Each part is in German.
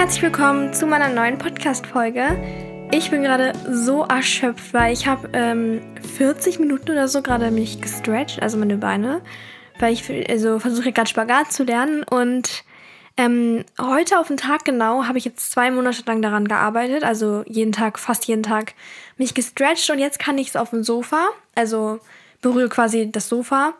herzlich willkommen zu meiner neuen Podcast-Folge. Ich bin gerade so erschöpft, weil ich habe ähm, 40 Minuten oder so gerade mich gestretched, also meine Beine, weil ich also versuche gerade Spagat zu lernen und ähm, heute auf den Tag genau habe ich jetzt zwei Monate lang daran gearbeitet, also jeden Tag, fast jeden Tag mich gestretched und jetzt kann ich es auf dem Sofa, also berühre quasi das Sofa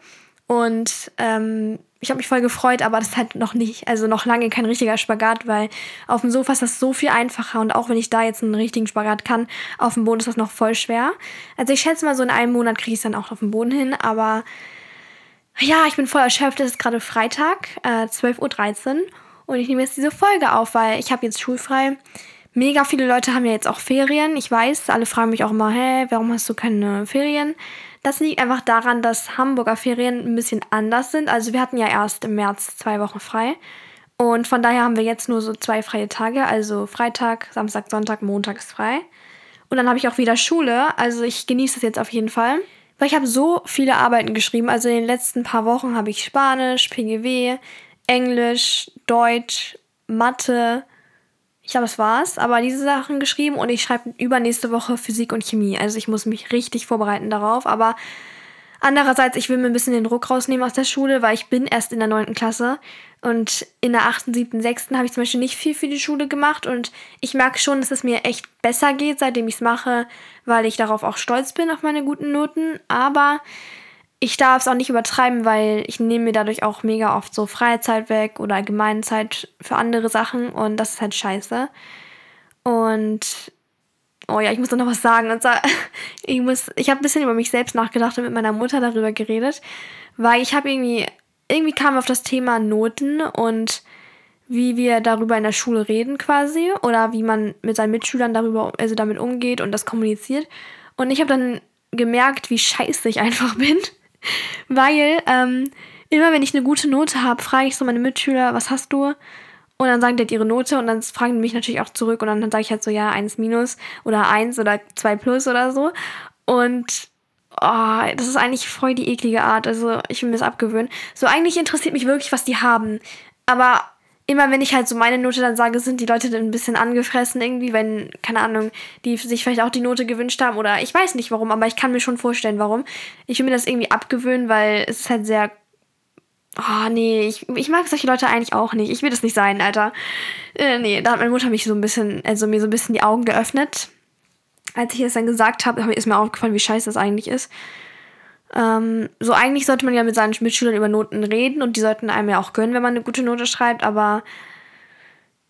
und ähm, ich habe mich voll gefreut, aber das ist halt noch nicht, also noch lange kein richtiger Spagat, weil auf dem Sofa ist das so viel einfacher und auch wenn ich da jetzt einen richtigen Spagat kann, auf dem Boden ist das noch voll schwer. Also ich schätze mal, so in einem Monat kriege ich es dann auch auf dem Boden hin, aber ja, ich bin voll erschöpft. Es ist gerade Freitag, äh, 12.13 Uhr und ich nehme jetzt diese Folge auf, weil ich habe jetzt schulfrei. Mega viele Leute haben ja jetzt auch Ferien. Ich weiß, alle fragen mich auch immer, hä, warum hast du keine Ferien? Das liegt einfach daran, dass Hamburger Ferien ein bisschen anders sind. Also wir hatten ja erst im März zwei Wochen frei. Und von daher haben wir jetzt nur so zwei freie Tage. Also Freitag, Samstag, Sonntag, Montag ist frei. Und dann habe ich auch wieder Schule. Also ich genieße das jetzt auf jeden Fall. Weil ich habe so viele Arbeiten geschrieben. Also in den letzten paar Wochen habe ich Spanisch, PGW, Englisch, Deutsch, Mathe, ich glaube, das war's. Aber diese Sachen geschrieben und ich schreibe übernächste Woche Physik und Chemie. Also ich muss mich richtig vorbereiten darauf. Aber andererseits, ich will mir ein bisschen den Druck rausnehmen aus der Schule, weil ich bin erst in der 9. Klasse. Und in der 8., 7., 6. habe ich zum Beispiel nicht viel für die Schule gemacht. Und ich merke schon, dass es mir echt besser geht, seitdem ich es mache, weil ich darauf auch stolz bin, auf meine guten Noten. Aber ich darf es auch nicht übertreiben, weil ich nehme mir dadurch auch mega oft so Freizeit weg oder allgemeine Zeit für andere Sachen und das ist halt scheiße. Und oh ja, ich muss noch was sagen. Und zwar, ich muss, ich habe ein bisschen über mich selbst nachgedacht und mit meiner Mutter darüber geredet, weil ich habe irgendwie, irgendwie kam auf das Thema Noten und wie wir darüber in der Schule reden quasi oder wie man mit seinen Mitschülern darüber, also damit umgeht und das kommuniziert. Und ich habe dann gemerkt, wie scheiße ich einfach bin weil ähm, immer wenn ich eine gute Note habe, frage ich so meine Mitschüler, was hast du? Und dann sagen die halt ihre Note und dann fragen die mich natürlich auch zurück und dann, sage ich halt so, ja, 1 minus oder 1 oder 2 plus oder so. Und oh, das ist eigentlich voll die eklige Art. Also ich will mir das abgewöhnen. So eigentlich interessiert mich wirklich, was die haben. Aber immer wenn ich halt so meine Note dann sage, sind die Leute dann ein bisschen angefressen irgendwie, wenn, keine Ahnung, die sich vielleicht auch die Note gewünscht haben oder ich weiß nicht warum, aber ich kann mir schon vorstellen, warum. Ich will mir das irgendwie abgewöhnen, weil es ist halt sehr. Oh, nee, ich, ich mag solche Leute eigentlich auch nicht. Ich will das nicht sein, Alter. Äh, nee, da hat meine Mutter mich so ein bisschen, also mir so ein bisschen die Augen geöffnet. Als ich es dann gesagt habe, ist mir aufgefallen, wie scheiße das eigentlich ist. Ähm, so eigentlich sollte man ja mit seinen Mitschülern über Noten reden und die sollten einem ja auch gönnen, wenn man eine gute Note schreibt, aber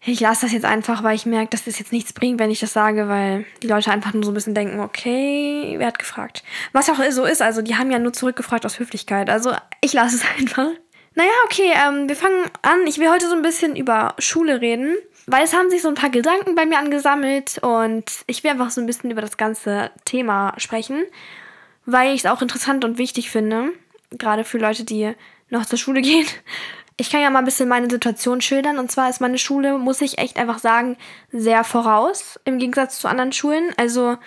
ich lasse das jetzt einfach, weil ich merke, dass das jetzt nichts bringt, wenn ich das sage, weil die Leute einfach nur so ein bisschen denken, okay, wer hat gefragt? Was auch so ist, also die haben ja nur zurückgefragt aus Höflichkeit. Also ich lasse es einfach. Naja, okay, ähm, wir fangen an. Ich will heute so ein bisschen über Schule reden, weil es haben sich so ein paar Gedanken bei mir angesammelt und ich will einfach so ein bisschen über das ganze Thema sprechen weil ich es auch interessant und wichtig finde, gerade für Leute, die noch zur Schule gehen. Ich kann ja mal ein bisschen meine Situation schildern. Und zwar ist meine Schule, muss ich echt einfach sagen, sehr voraus im Gegensatz zu anderen Schulen. Also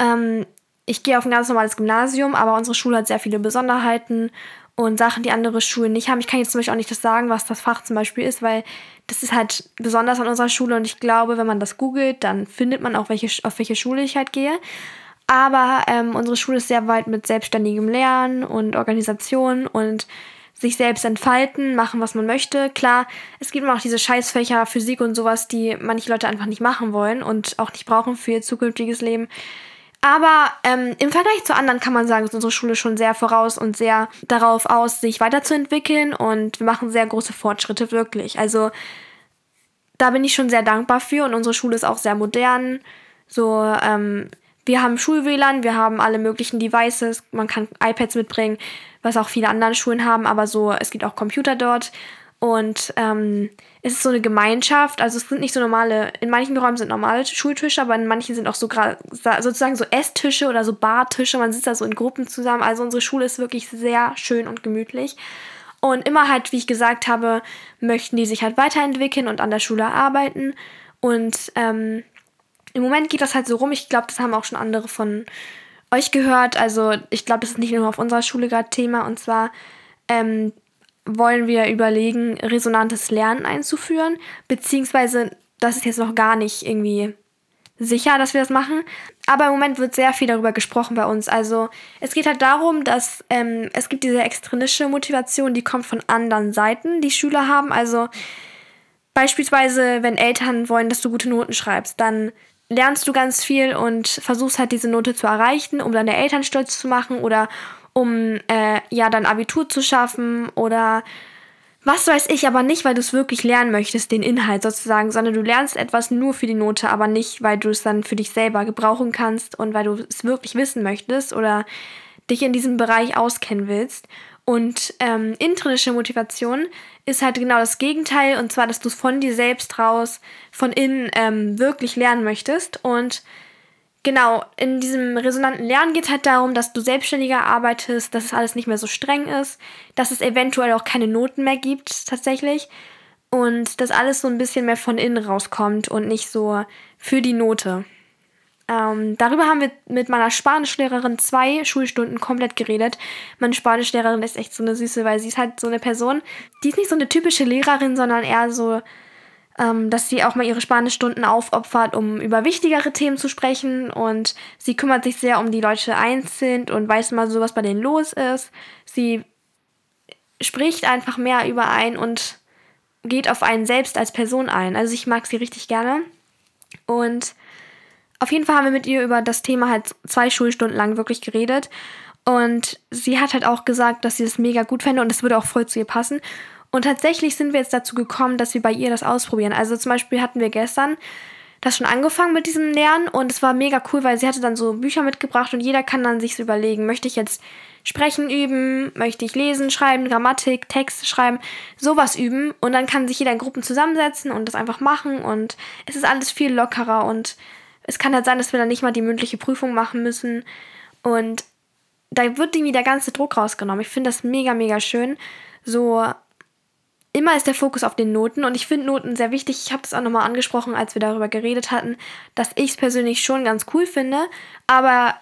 ähm, ich gehe auf ein ganz normales Gymnasium, aber unsere Schule hat sehr viele Besonderheiten und Sachen, die andere Schulen nicht haben. Ich kann jetzt zum Beispiel auch nicht das sagen, was das Fach zum Beispiel ist, weil das ist halt besonders an unserer Schule und ich glaube, wenn man das googelt, dann findet man auch, welche, auf welche Schule ich halt gehe. Aber ähm, unsere Schule ist sehr weit mit selbstständigem Lernen und Organisation und sich selbst entfalten, machen, was man möchte. Klar, es gibt immer auch diese Scheißfächer, Physik und sowas, die manche Leute einfach nicht machen wollen und auch nicht brauchen für ihr zukünftiges Leben. Aber ähm, im Vergleich zu anderen kann man sagen, ist unsere Schule schon sehr voraus und sehr darauf aus, sich weiterzuentwickeln und wir machen sehr große Fortschritte wirklich. Also da bin ich schon sehr dankbar für und unsere Schule ist auch sehr modern. So, ähm, wir haben Schul-WLAN, wir haben alle möglichen Devices, man kann iPads mitbringen, was auch viele andere Schulen haben, aber so, es gibt auch Computer dort. Und ähm, es ist so eine Gemeinschaft, also es sind nicht so normale, in manchen Räumen sind normale Schultische, aber in manchen sind auch so sozusagen so Esstische oder so Bartische, man sitzt da so in Gruppen zusammen. Also unsere Schule ist wirklich sehr schön und gemütlich. Und immer halt, wie ich gesagt habe, möchten die sich halt weiterentwickeln und an der Schule arbeiten. Und ähm, im Moment geht das halt so rum. Ich glaube, das haben auch schon andere von euch gehört. Also ich glaube, das ist nicht nur auf unserer Schule gerade Thema. Und zwar ähm, wollen wir überlegen, resonantes Lernen einzuführen. Beziehungsweise das ist jetzt noch gar nicht irgendwie sicher, dass wir das machen. Aber im Moment wird sehr viel darüber gesprochen bei uns. Also es geht halt darum, dass ähm, es gibt diese extrinsische Motivation, die kommt von anderen Seiten, die Schüler haben. Also beispielsweise, wenn Eltern wollen, dass du gute Noten schreibst, dann lernst du ganz viel und versuchst halt diese Note zu erreichen, um deine Eltern stolz zu machen oder um äh, ja dein Abitur zu schaffen oder was weiß ich, aber nicht, weil du es wirklich lernen möchtest, den Inhalt sozusagen, sondern du lernst etwas nur für die Note, aber nicht, weil du es dann für dich selber gebrauchen kannst und weil du es wirklich wissen möchtest oder dich in diesem Bereich auskennen willst. Und ähm, intrinsische Motivation ist halt genau das Gegenteil, und zwar, dass du von dir selbst raus, von innen ähm, wirklich lernen möchtest. Und genau, in diesem resonanten Lernen geht halt darum, dass du selbstständiger arbeitest, dass es alles nicht mehr so streng ist, dass es eventuell auch keine Noten mehr gibt tatsächlich und dass alles so ein bisschen mehr von innen rauskommt und nicht so für die Note. Ähm, darüber haben wir mit meiner Spanischlehrerin zwei Schulstunden komplett geredet. Meine Spanischlehrerin ist echt so eine Süße, weil sie ist halt so eine Person, die ist nicht so eine typische Lehrerin, sondern eher so ähm, dass sie auch mal ihre Spanischstunden aufopfert, um über wichtigere Themen zu sprechen. Und sie kümmert sich sehr um die Leute einzeln und weiß mal so, was bei denen los ist. Sie spricht einfach mehr über einen und geht auf einen selbst als Person ein. Also ich mag sie richtig gerne. Und auf jeden Fall haben wir mit ihr über das Thema halt zwei Schulstunden lang wirklich geredet. Und sie hat halt auch gesagt, dass sie das mega gut fände und es würde auch voll zu ihr passen. Und tatsächlich sind wir jetzt dazu gekommen, dass wir bei ihr das ausprobieren. Also zum Beispiel hatten wir gestern das schon angefangen mit diesem Lernen und es war mega cool, weil sie hatte dann so Bücher mitgebracht und jeder kann dann sich so überlegen, möchte ich jetzt sprechen üben, möchte ich lesen, schreiben, Grammatik, Texte schreiben, sowas üben und dann kann sich jeder in Gruppen zusammensetzen und das einfach machen und es ist alles viel lockerer und es kann halt sein, dass wir dann nicht mal die mündliche Prüfung machen müssen und da wird irgendwie der ganze Druck rausgenommen. Ich finde das mega, mega schön. So immer ist der Fokus auf den Noten und ich finde Noten sehr wichtig. Ich habe das auch nochmal angesprochen, als wir darüber geredet hatten, dass ich es persönlich schon ganz cool finde, aber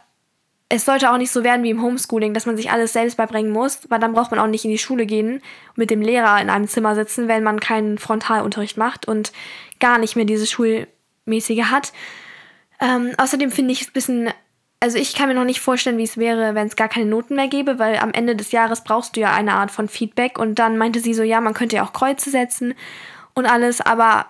es sollte auch nicht so werden wie im Homeschooling, dass man sich alles selbst beibringen muss, weil dann braucht man auch nicht in die Schule gehen, mit dem Lehrer in einem Zimmer sitzen, wenn man keinen Frontalunterricht macht und gar nicht mehr diese Schulmäßige hat. Ähm, außerdem finde ich es ein bisschen also ich kann mir noch nicht vorstellen, wie es wäre, wenn es gar keine Noten mehr gäbe, weil am Ende des Jahres brauchst du ja eine Art von Feedback. Und dann meinte sie so, ja, man könnte ja auch Kreuze setzen und alles, aber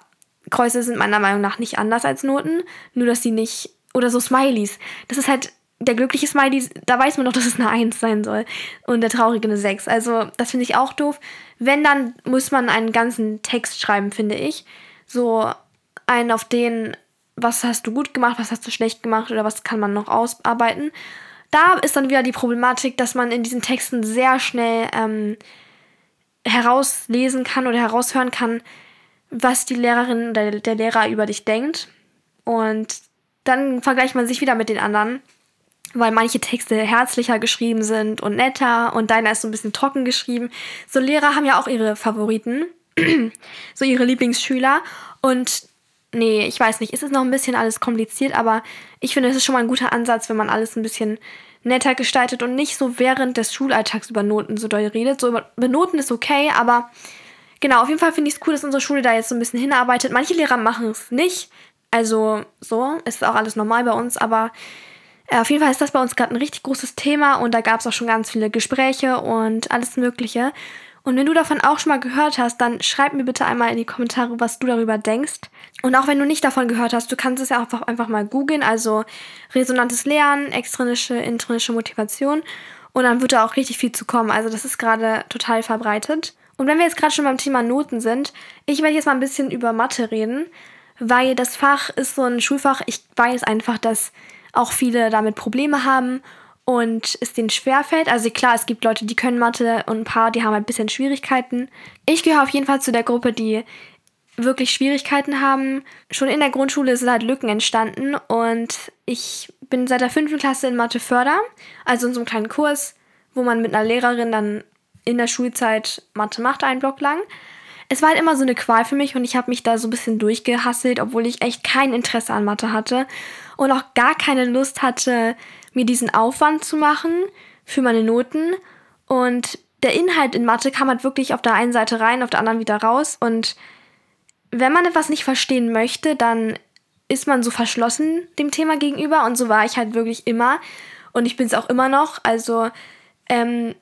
Kreuze sind meiner Meinung nach nicht anders als Noten, nur dass sie nicht, oder so Smileys. Das ist halt der glückliche Smiley, da weiß man doch, dass es eine 1 sein soll und der traurige eine 6. Also das finde ich auch doof. Wenn, dann muss man einen ganzen Text schreiben, finde ich. So einen, auf den was hast du gut gemacht, was hast du schlecht gemacht oder was kann man noch ausarbeiten. Da ist dann wieder die Problematik, dass man in diesen Texten sehr schnell ähm, herauslesen kann oder heraushören kann, was die Lehrerin oder der Lehrer über dich denkt. Und dann vergleicht man sich wieder mit den anderen, weil manche Texte herzlicher geschrieben sind und netter und deiner ist so ein bisschen trocken geschrieben. So Lehrer haben ja auch ihre Favoriten, so ihre Lieblingsschüler. Und nee, ich weiß nicht, es ist noch ein bisschen alles kompliziert, aber ich finde, es ist schon mal ein guter Ansatz, wenn man alles ein bisschen netter gestaltet und nicht so während des Schulalltags über Noten so doll redet. So über Noten ist okay, aber genau, auf jeden Fall finde ich es cool, dass unsere Schule da jetzt so ein bisschen hinarbeitet. Manche Lehrer machen es nicht. Also so, ist auch alles normal bei uns, aber äh, auf jeden Fall ist das bei uns gerade ein richtig großes Thema und da gab es auch schon ganz viele Gespräche und alles Mögliche. Und wenn du davon auch schon mal gehört hast, dann schreib mir bitte einmal in die Kommentare, was du darüber denkst. Und auch wenn du nicht davon gehört hast, du kannst es ja einfach, einfach mal googeln, also resonantes Lernen, extrinsische, intrinsische Motivation. Und dann wird da auch richtig viel zu kommen. Also das ist gerade total verbreitet. Und wenn wir jetzt gerade schon beim Thema Noten sind, ich werde jetzt mal ein bisschen über Mathe reden, weil das Fach ist so ein Schulfach. Ich weiß einfach, dass auch viele damit Probleme haben und es denen schwerfällt. Also klar, es gibt Leute, die können Mathe und ein paar, die haben ein bisschen Schwierigkeiten. Ich gehöre auf jeden Fall zu der Gruppe, die wirklich Schwierigkeiten haben. Schon in der Grundschule sind halt Lücken entstanden und ich bin seit der fünften Klasse in Mathe Förder, also in so einem kleinen Kurs, wo man mit einer Lehrerin dann in der Schulzeit Mathe macht, einen Block lang. Es war halt immer so eine Qual für mich und ich habe mich da so ein bisschen durchgehasselt, obwohl ich echt kein Interesse an Mathe hatte und auch gar keine Lust hatte, mir diesen Aufwand zu machen für meine Noten. Und der Inhalt in Mathe kam halt wirklich auf der einen Seite rein, auf der anderen wieder raus. Und wenn man etwas nicht verstehen möchte, dann ist man so verschlossen dem Thema gegenüber und so war ich halt wirklich immer und ich bin es auch immer noch. Also ähm,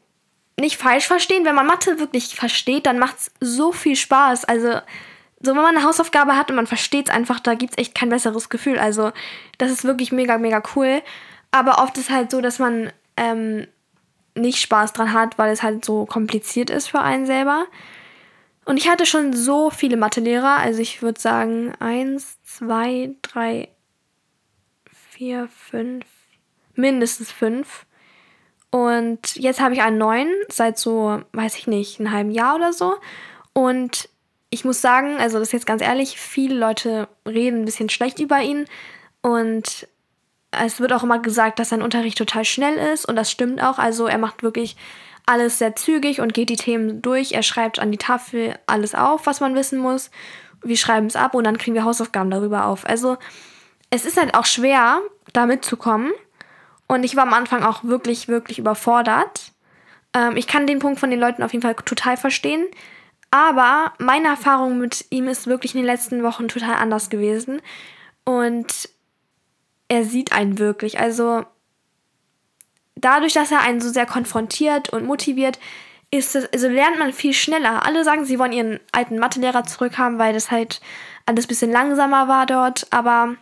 nicht falsch verstehen, wenn man Mathe wirklich versteht, dann macht es so viel Spaß. Also so, wenn man eine Hausaufgabe hat und man versteht es einfach, da gibt es echt kein besseres Gefühl. Also das ist wirklich mega, mega cool. Aber oft ist halt so, dass man ähm, nicht Spaß dran hat, weil es halt so kompliziert ist für einen selber. Und ich hatte schon so viele Mathelehrer, also ich würde sagen, eins, zwei, drei, vier, fünf, mindestens fünf. Und jetzt habe ich einen neuen, seit so, weiß ich nicht, einem halben Jahr oder so. Und ich muss sagen, also das ist jetzt ganz ehrlich, viele Leute reden ein bisschen schlecht über ihn. Und es wird auch immer gesagt, dass sein Unterricht total schnell ist. Und das stimmt auch. Also er macht wirklich alles sehr zügig und geht die Themen durch. Er schreibt an die Tafel alles auf, was man wissen muss. Wir schreiben es ab und dann kriegen wir Hausaufgaben darüber auf. Also es ist halt auch schwer, da mitzukommen. Und ich war am Anfang auch wirklich, wirklich überfordert. Ähm, ich kann den Punkt von den Leuten auf jeden Fall total verstehen. Aber meine Erfahrung mit ihm ist wirklich in den letzten Wochen total anders gewesen. Und er sieht einen wirklich. Also dadurch, dass er einen so sehr konfrontiert und motiviert, ist es, also lernt man viel schneller. Alle sagen, sie wollen ihren alten Mathelehrer zurückhaben, weil das halt alles ein bisschen langsamer war dort, aber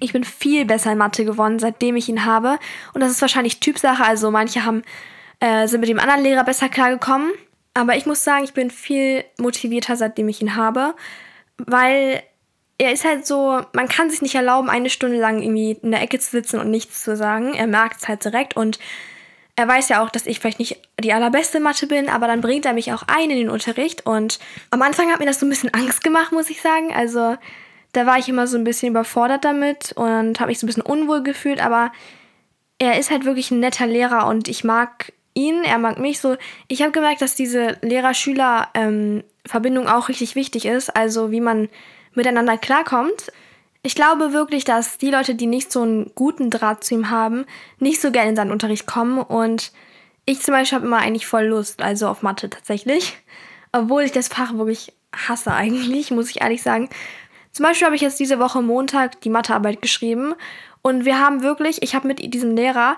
ich bin viel besser in Mathe geworden, seitdem ich ihn habe. Und das ist wahrscheinlich Typsache. Also manche haben, äh, sind mit dem anderen Lehrer besser klargekommen. Aber ich muss sagen, ich bin viel motivierter, seitdem ich ihn habe. Weil er ist halt so, man kann sich nicht erlauben, eine Stunde lang irgendwie in der Ecke zu sitzen und nichts zu sagen. Er merkt es halt direkt und er weiß ja auch, dass ich vielleicht nicht die allerbeste Mathe bin, aber dann bringt er mich auch ein in den Unterricht. Und am Anfang hat mir das so ein bisschen Angst gemacht, muss ich sagen. Also da war ich immer so ein bisschen überfordert damit und habe mich so ein bisschen unwohl gefühlt, aber er ist halt wirklich ein netter Lehrer und ich mag ihn, er mag mich so. Ich habe gemerkt, dass diese Lehrer-Schüler-Verbindung ähm, auch richtig wichtig ist, also wie man miteinander klarkommt. Ich glaube wirklich, dass die Leute, die nicht so einen guten Draht zu ihm haben, nicht so gerne in seinen Unterricht kommen und ich zum Beispiel habe immer eigentlich voll Lust, also auf Mathe tatsächlich. Obwohl ich das Fach wirklich hasse eigentlich, muss ich ehrlich sagen. Zum Beispiel habe ich jetzt diese Woche Montag die Mathearbeit geschrieben und wir haben wirklich, ich habe mit diesem Lehrer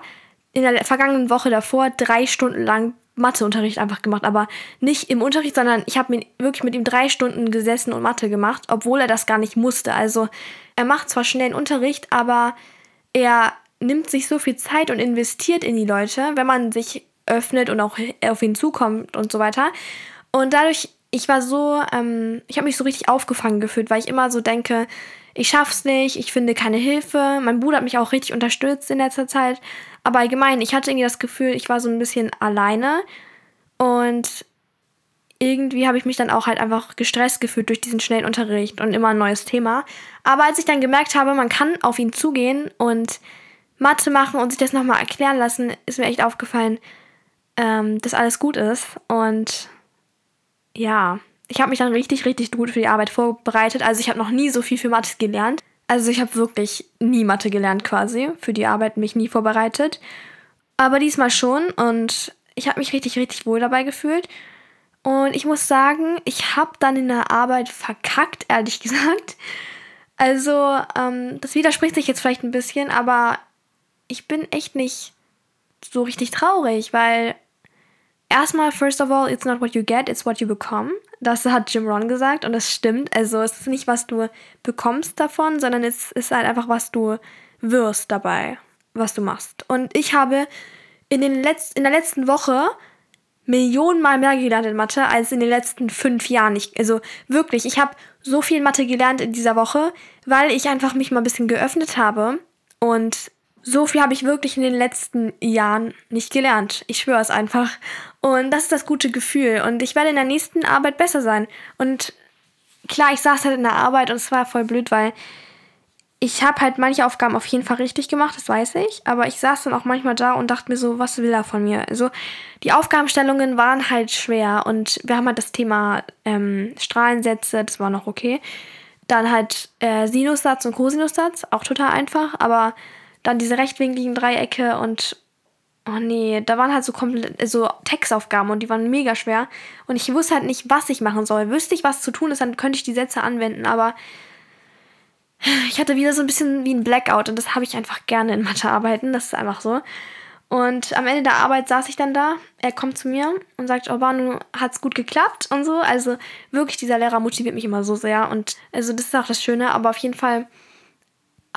in der vergangenen Woche davor drei Stunden lang Matheunterricht einfach gemacht, aber nicht im Unterricht, sondern ich habe wirklich mit ihm drei Stunden gesessen und Mathe gemacht, obwohl er das gar nicht musste. Also er macht zwar schnell einen Unterricht, aber er nimmt sich so viel Zeit und investiert in die Leute, wenn man sich öffnet und auch auf ihn zukommt und so weiter. Und dadurch ich war so, ähm, ich habe mich so richtig aufgefangen gefühlt, weil ich immer so denke, ich schaff's nicht, ich finde keine Hilfe. Mein Bruder hat mich auch richtig unterstützt in letzter Zeit. Aber allgemein, ich hatte irgendwie das Gefühl, ich war so ein bisschen alleine. Und irgendwie habe ich mich dann auch halt einfach gestresst gefühlt durch diesen schnellen Unterricht und immer ein neues Thema. Aber als ich dann gemerkt habe, man kann auf ihn zugehen und Mathe machen und sich das nochmal erklären lassen, ist mir echt aufgefallen, ähm, dass alles gut ist. Und ja, ich habe mich dann richtig, richtig gut für die Arbeit vorbereitet. Also ich habe noch nie so viel für Mathe gelernt. Also ich habe wirklich nie Mathe gelernt quasi. Für die Arbeit mich nie vorbereitet. Aber diesmal schon und ich habe mich richtig, richtig wohl dabei gefühlt. Und ich muss sagen, ich habe dann in der Arbeit verkackt, ehrlich gesagt. Also, ähm, das widerspricht sich jetzt vielleicht ein bisschen, aber ich bin echt nicht so richtig traurig, weil Erstmal, first of all, it's not what you get, it's what you become. Das hat Jim Ron gesagt und das stimmt. Also es ist nicht, was du bekommst davon, sondern es ist halt einfach, was du wirst dabei, was du machst. Und ich habe in, den Letz in der letzten Woche Millionenmal mehr gelernt in Mathe als in den letzten fünf Jahren. Ich, also wirklich, ich habe so viel Mathe gelernt in dieser Woche, weil ich einfach mich mal ein bisschen geöffnet habe und so viel habe ich wirklich in den letzten Jahren nicht gelernt. Ich schwöre es einfach. Und das ist das gute Gefühl. Und ich werde in der nächsten Arbeit besser sein. Und klar, ich saß halt in der Arbeit und es war voll blöd, weil ich habe halt manche Aufgaben auf jeden Fall richtig gemacht, das weiß ich. Aber ich saß dann auch manchmal da und dachte mir so, was will er von mir? Also die Aufgabenstellungen waren halt schwer und wir haben halt das Thema ähm, Strahlensätze, das war noch okay. Dann halt äh, Sinussatz und Cosinussatz, auch total einfach, aber dann diese rechtwinkligen Dreiecke und oh nee, da waren halt so komplett so Textaufgaben und die waren mega schwer. Und ich wusste halt nicht, was ich machen soll. Wüsste ich, was zu tun ist, dann könnte ich die Sätze anwenden, aber ich hatte wieder so ein bisschen wie ein Blackout und das habe ich einfach gerne in Mathearbeiten. Das ist einfach so. Und am Ende der Arbeit saß ich dann da. Er kommt zu mir und sagt, oh Banu, hat's gut geklappt und so. Also wirklich, dieser Lehrer motiviert mich immer so sehr. Und also das ist auch das Schöne. Aber auf jeden Fall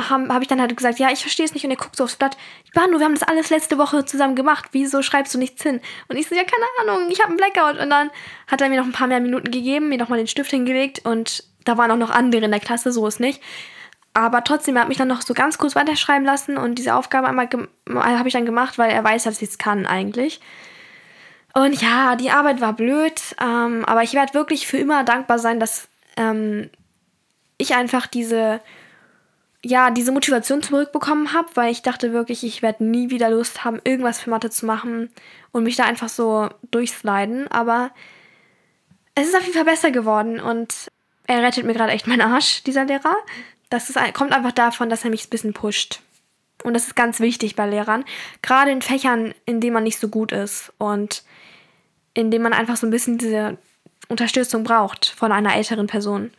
habe hab ich dann halt gesagt, ja, ich verstehe es nicht. Und er guckt so aufs Blatt. Banu, wir haben das alles letzte Woche zusammen gemacht. Wieso schreibst du nichts hin? Und ich so, ja, keine Ahnung, ich habe einen Blackout. Und dann hat er mir noch ein paar mehr Minuten gegeben, mir nochmal den Stift hingelegt. Und da waren auch noch andere in der Klasse, so ist nicht. Aber trotzdem, er hat mich dann noch so ganz kurz weiterschreiben lassen und diese Aufgabe einmal habe ich dann gemacht, weil er weiß, dass ich es kann eigentlich. Und ja, die Arbeit war blöd, ähm, aber ich werde wirklich für immer dankbar sein, dass ähm, ich einfach diese, ja, diese Motivation zurückbekommen habe, weil ich dachte wirklich, ich werde nie wieder Lust haben, irgendwas für Mathe zu machen und mich da einfach so durchsliden. Aber es ist auf jeden Fall besser geworden und er rettet mir gerade echt meinen Arsch, dieser Lehrer das ist, kommt einfach davon, dass er mich ein bisschen pusht. Und das ist ganz wichtig bei Lehrern. Gerade in Fächern, in denen man nicht so gut ist und in denen man einfach so ein bisschen diese Unterstützung braucht von einer älteren Person.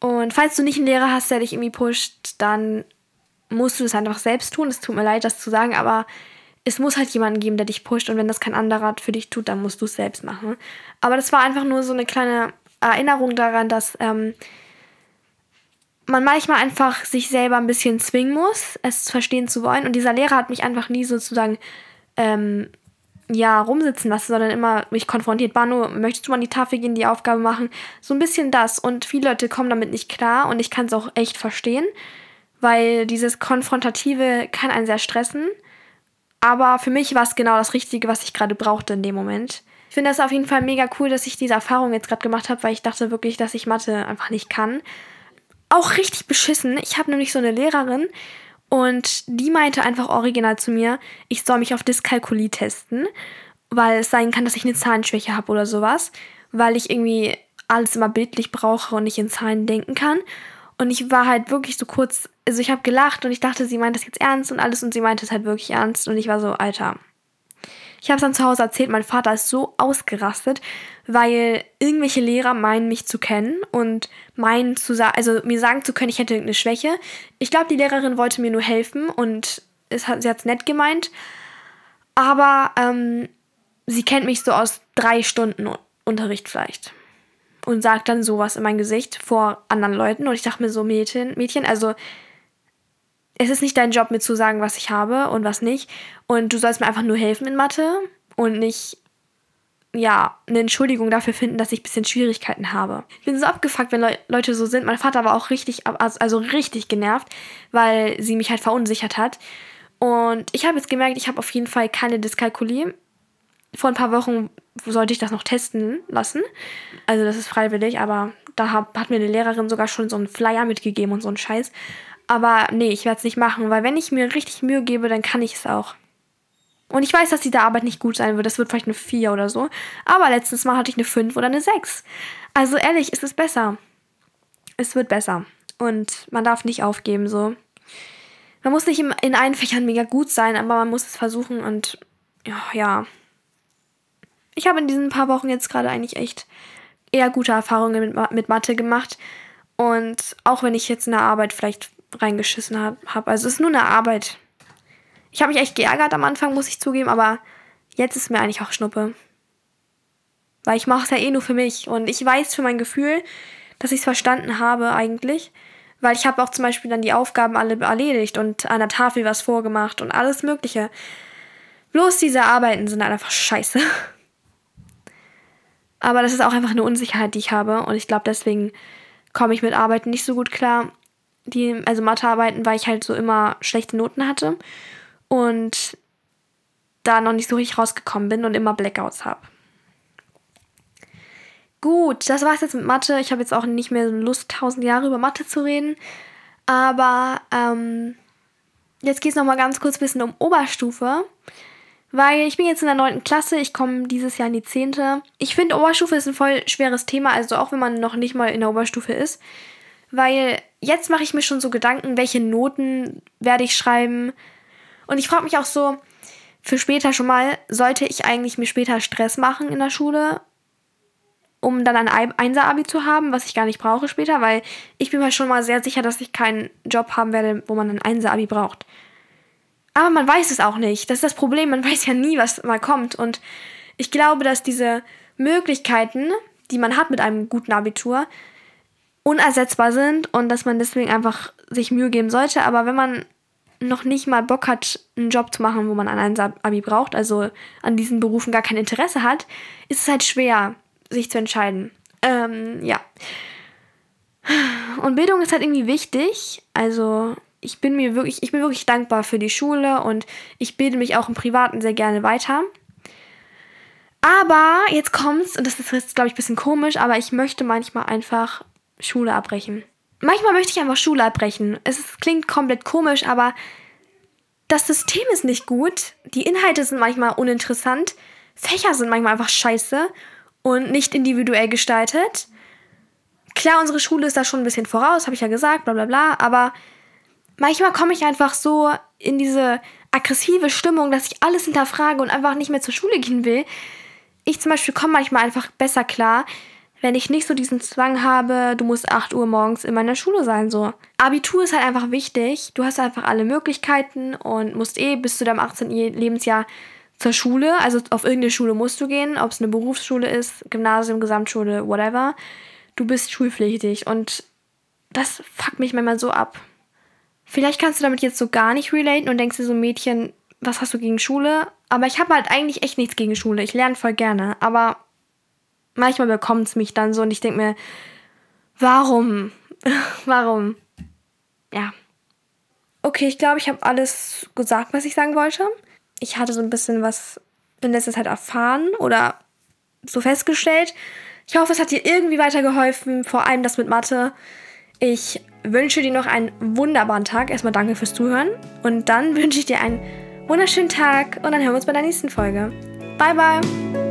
Und falls du nicht einen Lehrer hast, der dich irgendwie pusht, dann musst du es einfach selbst tun. Es tut mir leid, das zu sagen, aber es muss halt jemanden geben, der dich pusht. Und wenn das kein anderer für dich tut, dann musst du es selbst machen. Aber das war einfach nur so eine kleine Erinnerung daran, dass ähm, man manchmal einfach sich selber ein bisschen zwingen muss, es verstehen zu wollen. Und dieser Lehrer hat mich einfach nie sozusagen ähm, ja, rumsitzen lassen, sondern immer mich konfrontiert. Banu, möchtest du an die Tafel gehen, die Aufgabe machen? So ein bisschen das. Und viele Leute kommen damit nicht klar und ich kann es auch echt verstehen, weil dieses Konfrontative kann einen sehr stressen. Aber für mich war es genau das Richtige, was ich gerade brauchte in dem Moment. Ich finde das auf jeden Fall mega cool, dass ich diese Erfahrung jetzt gerade gemacht habe, weil ich dachte wirklich, dass ich Mathe einfach nicht kann auch richtig beschissen. Ich habe nämlich so eine Lehrerin und die meinte einfach original zu mir, ich soll mich auf Dyskalkulie testen, weil es sein kann, dass ich eine Zahlenschwäche habe oder sowas, weil ich irgendwie alles immer bildlich brauche und nicht in Zahlen denken kann. Und ich war halt wirklich so kurz, also ich habe gelacht und ich dachte, sie meint das jetzt ernst und alles und sie meinte es halt wirklich ernst und ich war so, Alter, ich habe es dann zu Hause erzählt, mein Vater ist so ausgerastet, weil irgendwelche Lehrer meinen, mich zu kennen und meinen zu sagen, also mir sagen zu können, ich hätte irgendeine Schwäche. Ich glaube, die Lehrerin wollte mir nur helfen und es hat, sie hat es nett gemeint. Aber ähm, sie kennt mich so aus drei Stunden Unterricht vielleicht. Und sagt dann sowas in mein Gesicht vor anderen Leuten. Und ich dachte mir so, Mädchen, Mädchen, also es ist nicht dein Job, mir zu sagen, was ich habe und was nicht. Und du sollst mir einfach nur helfen in Mathe und nicht, ja, eine Entschuldigung dafür finden, dass ich ein bisschen Schwierigkeiten habe. Ich bin so abgefuckt, wenn Le Leute so sind. Mein Vater war auch richtig, also richtig genervt, weil sie mich halt verunsichert hat. Und ich habe jetzt gemerkt, ich habe auf jeden Fall keine Dyskalkulie. Vor ein paar Wochen sollte ich das noch testen lassen. Also das ist freiwillig, aber da hat mir eine Lehrerin sogar schon so einen Flyer mitgegeben und so einen Scheiß. Aber nee, ich werde es nicht machen, weil wenn ich mir richtig Mühe gebe, dann kann ich es auch. Und ich weiß, dass diese Arbeit nicht gut sein wird. Das wird vielleicht eine 4 oder so. Aber letztes Mal hatte ich eine 5 oder eine 6. Also ehrlich, ist es besser. Es wird besser. Und man darf nicht aufgeben, so. Man muss nicht in allen Fächern mega gut sein, aber man muss es versuchen und ja. Ich habe in diesen paar Wochen jetzt gerade eigentlich echt eher gute Erfahrungen mit, mit Mathe gemacht. Und auch wenn ich jetzt in der Arbeit vielleicht reingeschissen habe. Hab. Also es ist nur eine Arbeit. Ich habe mich echt geärgert am Anfang, muss ich zugeben, aber jetzt ist mir eigentlich auch Schnuppe. Weil ich mache es ja eh nur für mich. Und ich weiß für mein Gefühl, dass ich es verstanden habe eigentlich. Weil ich habe auch zum Beispiel dann die Aufgaben alle erledigt und an der Tafel was vorgemacht und alles Mögliche. Bloß diese Arbeiten sind einfach scheiße. Aber das ist auch einfach eine Unsicherheit, die ich habe. Und ich glaube, deswegen komme ich mit Arbeiten nicht so gut klar die, also Mathearbeiten, weil ich halt so immer schlechte Noten hatte und da noch nicht so richtig rausgekommen bin und immer Blackouts habe. Gut, das war's jetzt mit Mathe. Ich habe jetzt auch nicht mehr Lust, tausend Jahre über Mathe zu reden. Aber ähm, jetzt geht es nochmal ganz kurz ein bisschen um Oberstufe. Weil ich bin jetzt in der 9. Klasse, ich komme dieses Jahr in die 10. Ich finde, Oberstufe ist ein voll schweres Thema, also auch wenn man noch nicht mal in der Oberstufe ist weil jetzt mache ich mir schon so Gedanken, welche Noten werde ich schreiben. Und ich frage mich auch so, für später schon mal, sollte ich eigentlich mir später Stress machen in der Schule, um dann ein Einser-Abi zu haben, was ich gar nicht brauche später, weil ich bin mir schon mal sehr sicher, dass ich keinen Job haben werde, wo man ein Einser-Abi braucht. Aber man weiß es auch nicht. Das ist das Problem. Man weiß ja nie, was mal kommt. Und ich glaube, dass diese Möglichkeiten, die man hat mit einem guten Abitur, unersetzbar sind und dass man deswegen einfach sich Mühe geben sollte. Aber wenn man noch nicht mal Bock hat, einen Job zu machen, wo man ein Abi braucht, also an diesen Berufen gar kein Interesse hat, ist es halt schwer, sich zu entscheiden. Ähm, ja. Und Bildung ist halt irgendwie wichtig. Also ich bin mir wirklich, ich bin wirklich dankbar für die Schule und ich bilde mich auch im Privaten sehr gerne weiter. Aber jetzt kommt's, und das ist jetzt, glaube ich, ein bisschen komisch, aber ich möchte manchmal einfach Schule abbrechen. Manchmal möchte ich einfach Schule abbrechen. Es ist, klingt komplett komisch, aber das System ist nicht gut. Die Inhalte sind manchmal uninteressant. Fächer sind manchmal einfach scheiße und nicht individuell gestaltet. Klar, unsere Schule ist da schon ein bisschen voraus, habe ich ja gesagt, bla bla bla, aber manchmal komme ich einfach so in diese aggressive Stimmung, dass ich alles hinterfrage und einfach nicht mehr zur Schule gehen will. Ich zum Beispiel komme manchmal einfach besser klar, wenn ich nicht so diesen Zwang habe, du musst 8 Uhr morgens in meiner Schule sein, so. Abitur ist halt einfach wichtig. Du hast einfach alle Möglichkeiten und musst eh bis zu deinem 18. Lebensjahr zur Schule. Also auf irgendeine Schule musst du gehen, ob es eine Berufsschule ist, Gymnasium, Gesamtschule, whatever. Du bist schulpflichtig und das fuckt mich manchmal so ab. Vielleicht kannst du damit jetzt so gar nicht relaten und denkst dir so, Mädchen, was hast du gegen Schule? Aber ich habe halt eigentlich echt nichts gegen Schule. Ich lerne voll gerne. Aber manchmal bekommt es mich dann so und ich denke mir, warum? warum? Ja. Okay, ich glaube, ich habe alles gesagt, was ich sagen wollte. Ich hatte so ein bisschen was in letzter Zeit erfahren oder so festgestellt. Ich hoffe, es hat dir irgendwie weitergeholfen, vor allem das mit Mathe. Ich wünsche dir noch einen wunderbaren Tag. Erstmal danke fürs Zuhören. Und dann wünsche ich dir einen wunderschönen Tag und dann hören wir uns bei der nächsten Folge. Bye, bye.